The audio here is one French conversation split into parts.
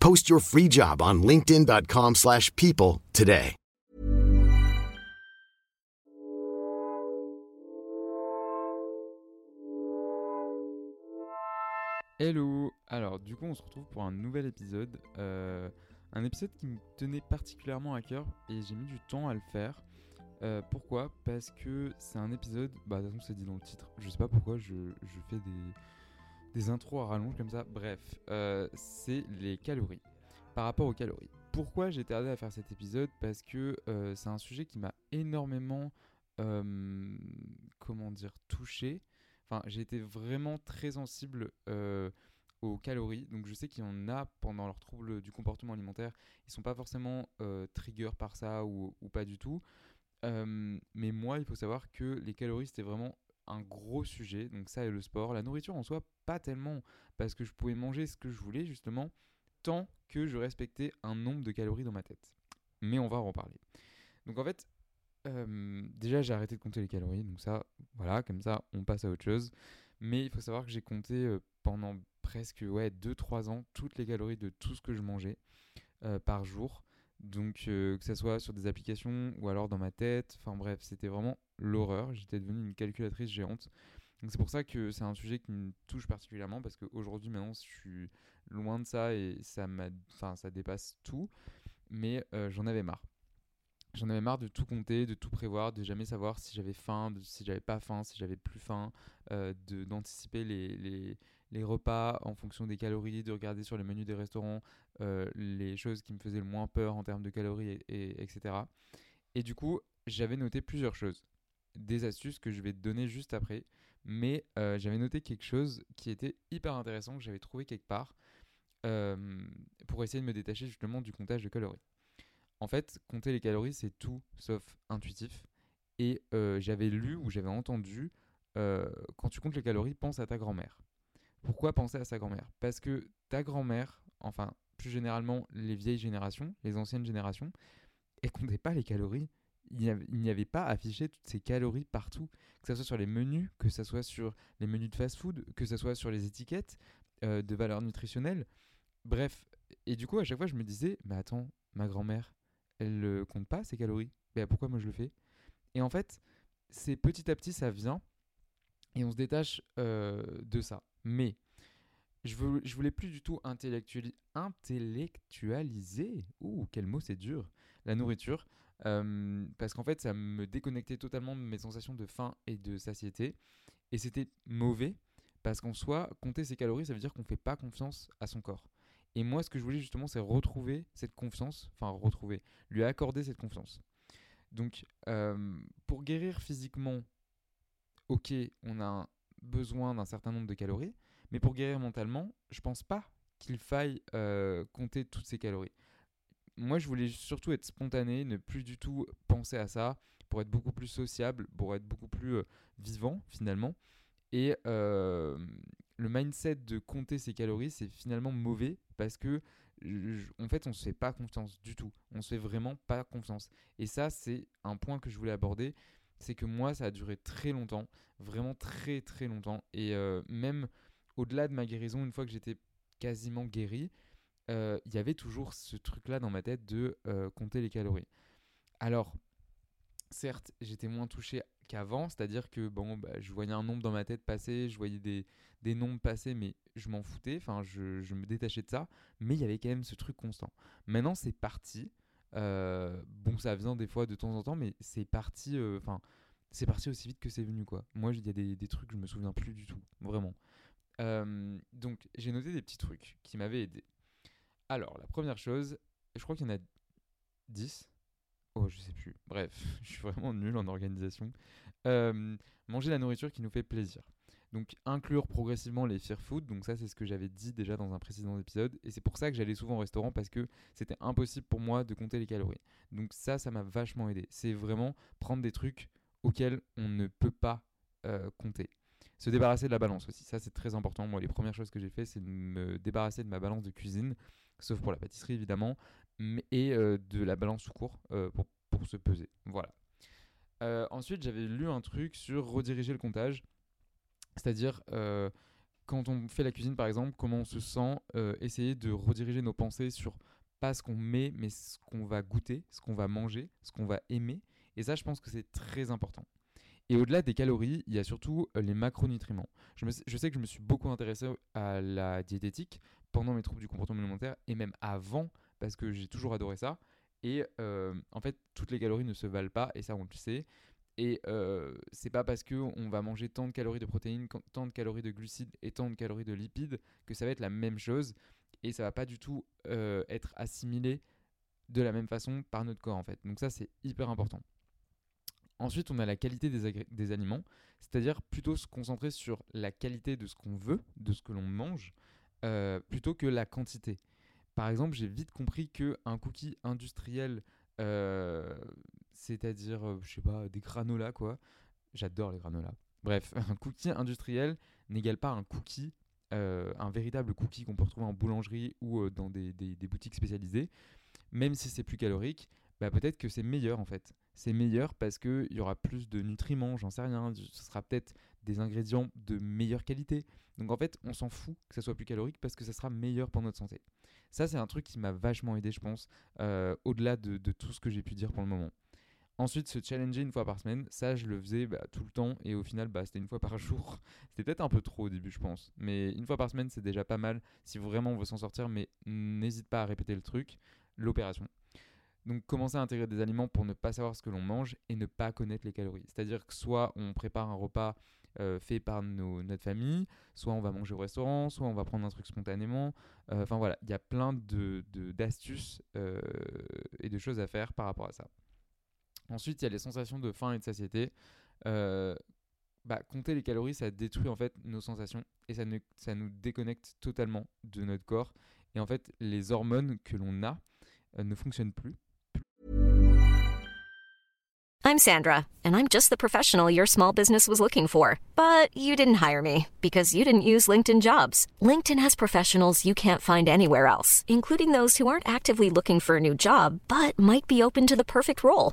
Post your free job on linkedin.com/people slash people today. Hello Alors du coup on se retrouve pour un nouvel épisode, euh, un épisode qui me tenait particulièrement à cœur et j'ai mis du temps à le faire. Euh, pourquoi? Parce que c'est un épisode, bah de toute façon c'est dit dans le titre, je sais pas pourquoi je, je fais des, des intros à rallonge comme ça, bref, euh, c'est les calories, par rapport aux calories. Pourquoi j'ai tardé à faire cet épisode? Parce que euh, c'est un sujet qui m'a énormément, euh, comment dire, touché. Enfin, j'ai été vraiment très sensible aux calories. Donc, je sais qu'il y en a pendant leurs troubles du comportement alimentaire. Ils sont pas forcément trigger par ça ou, pas du tout. Mais moi, il faut savoir que les calories, c'était vraiment un gros sujet. Donc, ça et le sport. La nourriture en soi, pas tellement. Parce que je pouvais manger ce que je voulais, justement, tant que je respectais un nombre de calories dans ma tête. Mais on va en reparler. Donc, en fait, euh, déjà, j'ai arrêté de compter les calories, donc ça, voilà, comme ça, on passe à autre chose. Mais il faut savoir que j'ai compté euh, pendant presque ouais, 2-3 ans toutes les calories de tout ce que je mangeais euh, par jour. Donc, euh, que ce soit sur des applications ou alors dans ma tête, enfin bref, c'était vraiment l'horreur. J'étais devenu une calculatrice géante. Donc, c'est pour ça que c'est un sujet qui me touche particulièrement parce qu'aujourd'hui, maintenant, je suis loin de ça et ça, enfin, ça dépasse tout. Mais euh, j'en avais marre. J'en avais marre de tout compter, de tout prévoir, de jamais savoir si j'avais faim, si j'avais pas faim, si j'avais plus faim, euh, d'anticiper les, les, les repas en fonction des calories, de regarder sur les menus des restaurants euh, les choses qui me faisaient le moins peur en termes de calories, et, et- etc. Et du coup, j'avais noté plusieurs choses. Des astuces que je vais te donner juste après. Mais euh, j'avais noté quelque chose qui était hyper intéressant, que j'avais trouvé quelque part, euh, pour essayer de me détacher justement du comptage de calories. En fait, compter les calories, c'est tout sauf intuitif. Et j'avais lu ou j'avais entendu, quand tu comptes les calories, pense à ta grand-mère. Pourquoi penser à sa grand-mère? Parce que ta grand-mère, enfin plus généralement les vieilles générations, les anciennes générations, elles comptaient pas les calories. Il n'y avait, pas affiché toutes ces calories partout, que ce soit sur les menus, que ce soit sur les menus de fast-food, que ce soit sur les étiquettes euh, de valeur nutritionnelle. Bref, et du coup à chaque fois je me disais, mais attends, ma grand-mère, elle ne compte pas ses calories? Mais pourquoi moi je le fais? Et en fait, c'est petit à petit ça vient et on se détache euh, de ça. Mais je, veux, voulais plus du tout intellectuali- intellectualiser, ouh quel mot c'est dur, la nourriture. parce qu'en fait ça me déconnectait totalement de mes sensations de faim et de satiété. Et c'était mauvais parce qu'en soi, compter ses calories, ça veut dire qu'on fait pas confiance à son corps. Et moi, ce que je voulais justement, c'est retrouver cette confiance, enfin retrouver, lui accorder cette confiance. Donc, pour guérir physiquement, ok, on a besoin d'un certain nombre de calories, mais pour guérir mentalement, je pense pas qu'il faille euh, compter toutes ces calories. Moi, je voulais surtout être spontané, ne plus du tout penser à ça, pour être beaucoup plus sociable, pour être beaucoup plus euh, vivant finalement. Et le mindset de compter ses calories, c'est finalement mauvais parce que en fait, on se fait pas confiance du tout. On se fait vraiment pas confiance. Et ça, c'est un point que je voulais aborder c'est que moi, ça a duré très longtemps, vraiment très très longtemps. Et euh, même au-delà de ma guérison, une fois que j'étais quasiment guéri, euh, il y avait toujours ce truc-là dans ma tête de euh, compter les calories. Alors, certes, j'étais moins touché qu'avant, c'est-à-dire que bon, bah, je voyais un nombre dans ma tête passer, je voyais des, des nombres passer, mais je m'en foutais, enfin, je, je, me détachais de ça, mais il y avait quand même ce truc constant. Maintenant, c'est parti. Euh, bon, ça vient des fois de temps en temps, mais c'est parti. Euh, enfin, c'est parti aussi vite que c'est venu, quoi. Moi, il y a des, trucs que je me souviens plus du tout, vraiment. Euh, donc, j'ai noté des petits trucs qui m'avaient aidé. Alors, la première chose, je crois qu'il y en a 10. Oh, je sais plus. Bref, je suis vraiment nul en organisation. manger la nourriture qui nous fait plaisir. Donc inclure progressivement les fear food, donc ça c'est ce que j'avais dit déjà dans un précédent épisode, et c'est pour ça que j'allais souvent au restaurant parce que c'était impossible pour moi de compter les calories. Donc ça, ça m'a vachement aidé. C'est vraiment prendre des trucs auxquels on ne peut pas euh, compter. Se débarrasser de la balance aussi, ça c'est très important. Moi les premières choses que j'ai fait c'est de me débarrasser de ma balance de cuisine, sauf pour la pâtisserie évidemment, et euh, de la balance tout court euh, pour, pour, se peser. Voilà. ensuite j'avais lu un truc sur rediriger le comptage. C'est-à-dire, euh, quand on fait la cuisine, par exemple, comment on se sent, euh, essayer de rediriger nos pensées sur pas ce qu'on met, mais ce qu'on va goûter, ce qu'on va manger, ce qu'on va aimer. Et ça, je pense que c'est très important. Et au-delà des calories, il y a surtout euh, les macronutriments. Je, je, sais que je me suis beaucoup intéressé à la diététique pendant mes troubles du comportement alimentaire et même avant, parce que j'ai toujours adoré ça. Et en fait, toutes les calories ne se valent pas, et ça on le sait. Et euh, c'est pas parce qu'on va manger tant de calories de protéines, tant de calories de glucides et tant de calories de lipides que ça va être la même chose et ça va pas du tout euh, être assimilé de la même façon par notre corps en fait. Donc ça c'est hyper important. Ensuite on a la qualité des, des aliments, c'est-à-dire plutôt se concentrer sur la qualité de ce qu'on veut, de ce que l'on mange, euh, plutôt que la quantité. Par exemple j'ai vite compris qu'un cookie industriel c'est-à-dire, euh, je sais pas, des granolas, quoi. J'adore les granolas. Bref, un cookie industriel n'égale pas un cookie, euh, un véritable cookie qu'on peut retrouver en boulangerie ou euh, dans des, des, boutiques spécialisées. Même si c'est plus calorique, bah peut-être que c'est meilleur en fait. C'est meilleur parce qu'il y aura plus de nutriments, j'en sais rien. Ce sera peut-être des ingrédients de meilleure qualité. Donc en fait, on s'en fout que ça soit plus calorique parce que ça sera meilleur pour notre santé. Ça, c'est un truc qui m'a vachement aidé, je pense, au-delà de, de, tout ce que j'ai pu dire pour le moment. Ensuite, se challenger une fois par semaine, ça je le faisais bah, tout le temps et au final bah, c'était une fois par jour. C'était peut-être un peu trop au début je pense, mais une fois par semaine c'est déjà pas mal si vraiment on veut s'en sortir, mais n'hésite pas à répéter le truc, l'opération. Donc commencer à intégrer des aliments pour ne pas savoir ce que l'on mange et ne pas connaître les calories. C'est-à-dire que soit on prépare un repas euh, fait par nos, notre famille, soit on va manger au restaurant, soit on va prendre un truc spontanément. Euh, enfin voilà, il y a plein d'astuces de, euh, et de choses à faire par rapport à ça. Ensuite, il y a les sensations de faim et de satiété. Euh, bah, compter les calories, ça détruit en fait nos sensations et ça, ça nous déconnecte totalement de notre corps. Et en fait, les hormones que l'on a euh, ne fonctionnent plus. I'm Sandra, and I'm just the professional your small business was looking for. But you didn't hire me because you didn't use LinkedIn jobs. LinkedIn has professionals you can't find anywhere else, including those who aren't actively looking for a new job but might be open to the perfect role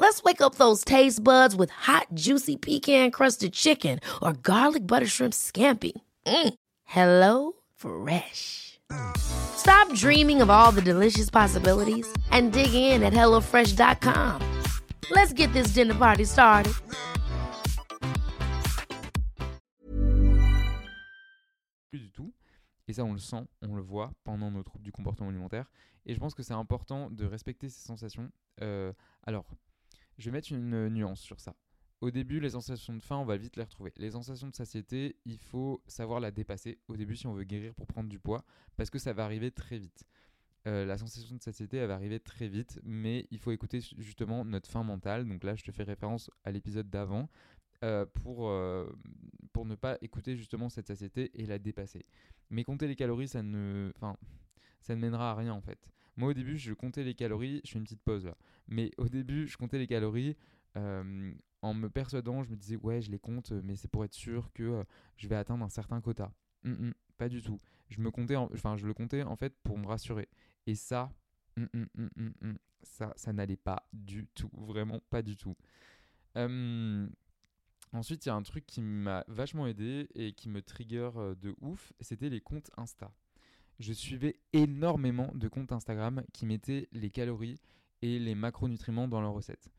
Let's wake up those taste buds with hot, juicy pecan crusted chicken or garlic butter shrimp scampi. Mm. Hello Fresh. Stop dreaming of all the delicious possibilities and dig in at HelloFresh.com. Let's get this dinner party started. Plus du tout. Et ça, on le sent, on le voit pendant nos troubles du comportement alimentaire. Et je pense que c'est important de respecter ces sensations. Euh, alors, Je vais mettre une nuance sur ça. Au début, les sensations de faim, on va vite les retrouver. Les sensations de satiété, il faut savoir la dépasser au début si on veut guérir pour prendre du poids, parce que ça va arriver très vite. Euh, la sensation de satiété, elle va arriver très vite, mais il faut écouter justement notre faim mentale. Donc là, je te fais référence à l'épisode d'avant euh, pour, euh, pour ne pas écouter justement cette satiété et la dépasser. Mais compter les calories, ça ne, enfin, ça ne mènera à rien en fait. Moi au début, je comptais les calories, je fais une petite pause là. Mais au début, je comptais les calories euh, en me persuadant, je me disais ouais, je les compte, mais c'est pour être sûr que euh, je vais atteindre un certain quota. Hum, hum, pas du tout. Je me comptais, enfin, je le comptais en fait pour me rassurer. Et ça, hum, ça, ça n'allait pas du tout, vraiment pas du tout. ensuite, il y a un truc qui m'a vachement aidé et qui me trigger euh, de ouf, c'était les comptes Insta. Je suivais énormément de comptes Instagram qui mettaient les calories et les macronutriments dans leurs recettes.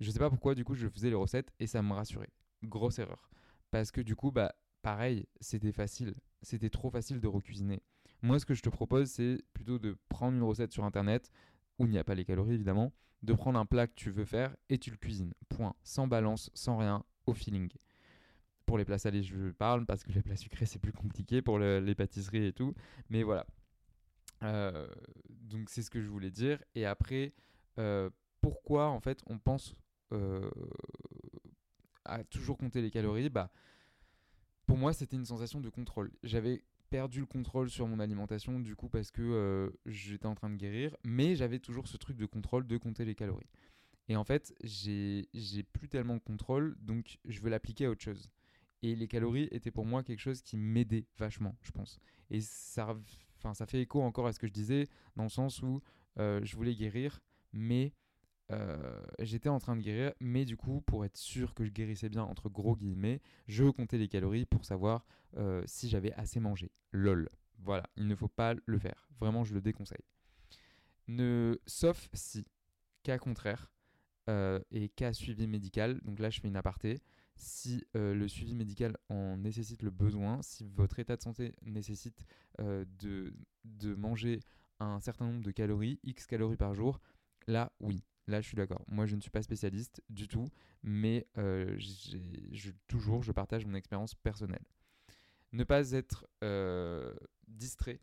Je sais pas pourquoi, du coup, je faisais les recettes et ça me rassurait. Grosse erreur. Parce que du coup, bah, pareil, c'était facile. C'était trop facile de recuisiner. Moi, ce que je te propose, c'est plutôt de prendre une recette sur internet, où il n'y a pas les calories évidemment, de prendre un plat que tu veux faire et tu le cuisines. Point. Sans balance, sans rien, au feeling. Pour les plats salés, je parle parce que les plats sucrés, c'est plus compliqué pour les pâtisseries et tout. Mais voilà. Euh, donc, c'est ce que je voulais dire. Et après, euh, pourquoi en fait on pense euh, à toujours compter les calories? Bah pour moi, c'était une sensation de contrôle. J'avais perdu le contrôle sur mon alimentation, du coup, parce que j'étais en train de guérir, mais j'avais toujours ce truc de contrôle de compter les calories. Et en fait, j'ai plus tellement de contrôle, donc je veux l'appliquer à autre chose. Et les calories étaient pour moi quelque chose qui m'aidait vachement, je pense. Et ça, ça fait écho encore à ce que je disais, dans le sens où euh, je voulais guérir, mais euh, j'étais en train de guérir, mais du coup, pour être sûr que je guérissais bien, entre gros guillemets, je comptais les calories pour savoir euh, si j'avais assez mangé. LOL. Voilà, il ne faut pas le faire. Vraiment, je le déconseille. Ne... Sauf si, cas contraire, et cas suivi médical, donc là je fais une aparté, si le suivi médical en nécessite le besoin, si votre état de santé nécessite de, de manger un certain nombre de calories, X calories par jour, là oui, Là, je suis d'accord. Moi, je ne suis pas spécialiste du tout, mais euh, toujours, je partage mon expérience personnelle. Ne pas être euh, distrait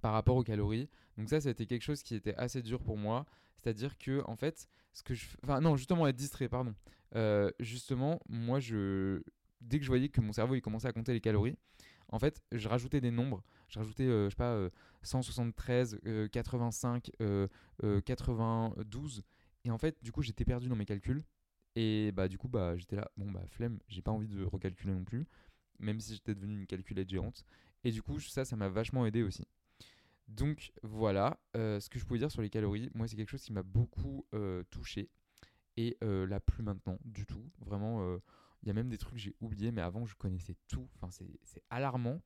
par rapport aux calories. Donc ça, été quelque chose qui était assez dur pour moi. C'est-à-dire que, en fait, ce que je... Enfin, non, justement, être distrait, pardon. Euh, justement, moi, je... Dès que je voyais que mon cerveau, il commençait à compter les calories, en fait, je rajoutais des nombres. Je rajoutais, euh, je sais pas, 173, 85, 92. Et en fait, du coup, j'étais perdu dans mes calculs. Et bah, du coup, bah, j'étais là, bon, bah, flemme, j'ai pas envie de recalculer non plus. Même si j'étais devenu une calculette géante. Et du coup, ça, ça m'a vachement aidé aussi. Donc voilà, euh, ce que je pouvais dire sur les calories, moi c'est quelque chose qui m'a beaucoup euh, touché et là plus maintenant du tout. Vraiment, il y a même des trucs que j'ai oubliés, mais avant je connaissais tout. Enfin, c'est alarmant.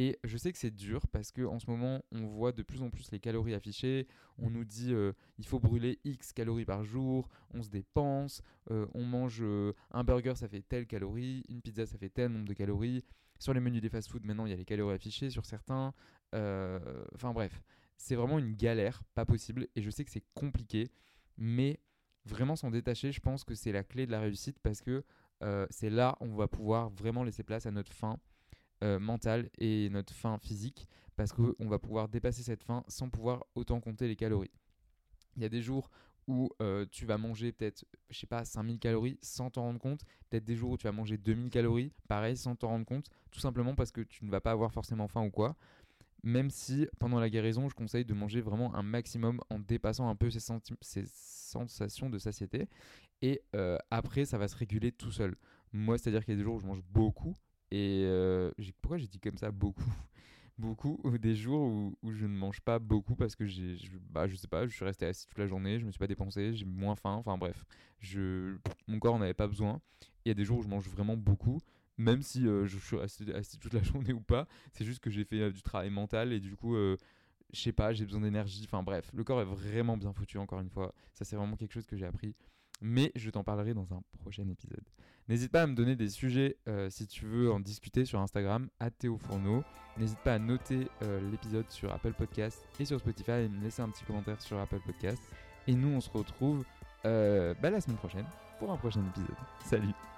Et je sais que c'est dur parce qu'en ce moment, on voit de plus en plus les calories affichées. On nous dit euh, il faut brûler X calories par jour, on se dépense, euh, on mange euh, un burger, ça fait telle calorie, une pizza, ça fait tel nombre de calories. Sur les menus des fast-food, maintenant, il y a les calories affichées sur certains. Enfin bref, c'est vraiment une galère, pas possible. Et je sais que c'est compliqué, mais vraiment s'en détacher, je pense que c'est la clé de la réussite parce que euh, c'est là on va pouvoir vraiment laisser place à notre faim euh, mentale et notre faim physique parce qu'on va pouvoir dépasser cette faim sans pouvoir autant compter les calories. Il y a des jours où euh, tu vas manger peut-être, je sais pas, 5000 calories sans t'en rendre compte. Peut-être des jours où tu vas manger 2000 calories, pareil, sans t'en rendre compte, tout simplement parce que tu ne vas pas avoir forcément faim ou quoi. Même si pendant la guérison, je conseille de manger vraiment un maximum en dépassant un peu ces, sensations de satiété. Et euh, après, ça va se réguler tout seul. Moi, c'est-à-dire qu'il y a des jours où je mange beaucoup. Et euh, pourquoi j'ai dit comme ça beaucoup? Beaucoup. Ou des jours où, où, je ne mange pas beaucoup parce que j'ai, je, bah, je sais pas, je suis resté assis toute la journée, je me suis pas dépensé, j'ai moins faim. Enfin bref, je, mon corps n'avait pas besoin. Il y a des jours où je mange vraiment beaucoup même si euh, je suis assis, assis, toute la journée ou pas. C'est juste que j'ai fait du travail mental et du coup, je sais pas, j'ai besoin d'énergie. Enfin bref, le corps est vraiment bien foutu, encore une fois. Ça, c'est vraiment quelque chose que j'ai appris mais je t'en parlerai dans un prochain épisode. N'hésite pas à me donner des sujets euh, si tu veux en discuter sur Instagram, à Théo Fourneau. N'hésite pas à noter euh, l'épisode sur Apple Podcast et sur Spotify et me laisser un petit commentaire sur Apple Podcast. Et nous, on se retrouve euh, bah, la semaine prochaine pour un prochain épisode. Salut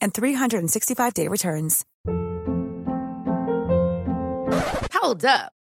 and 365-day returns. Hold up.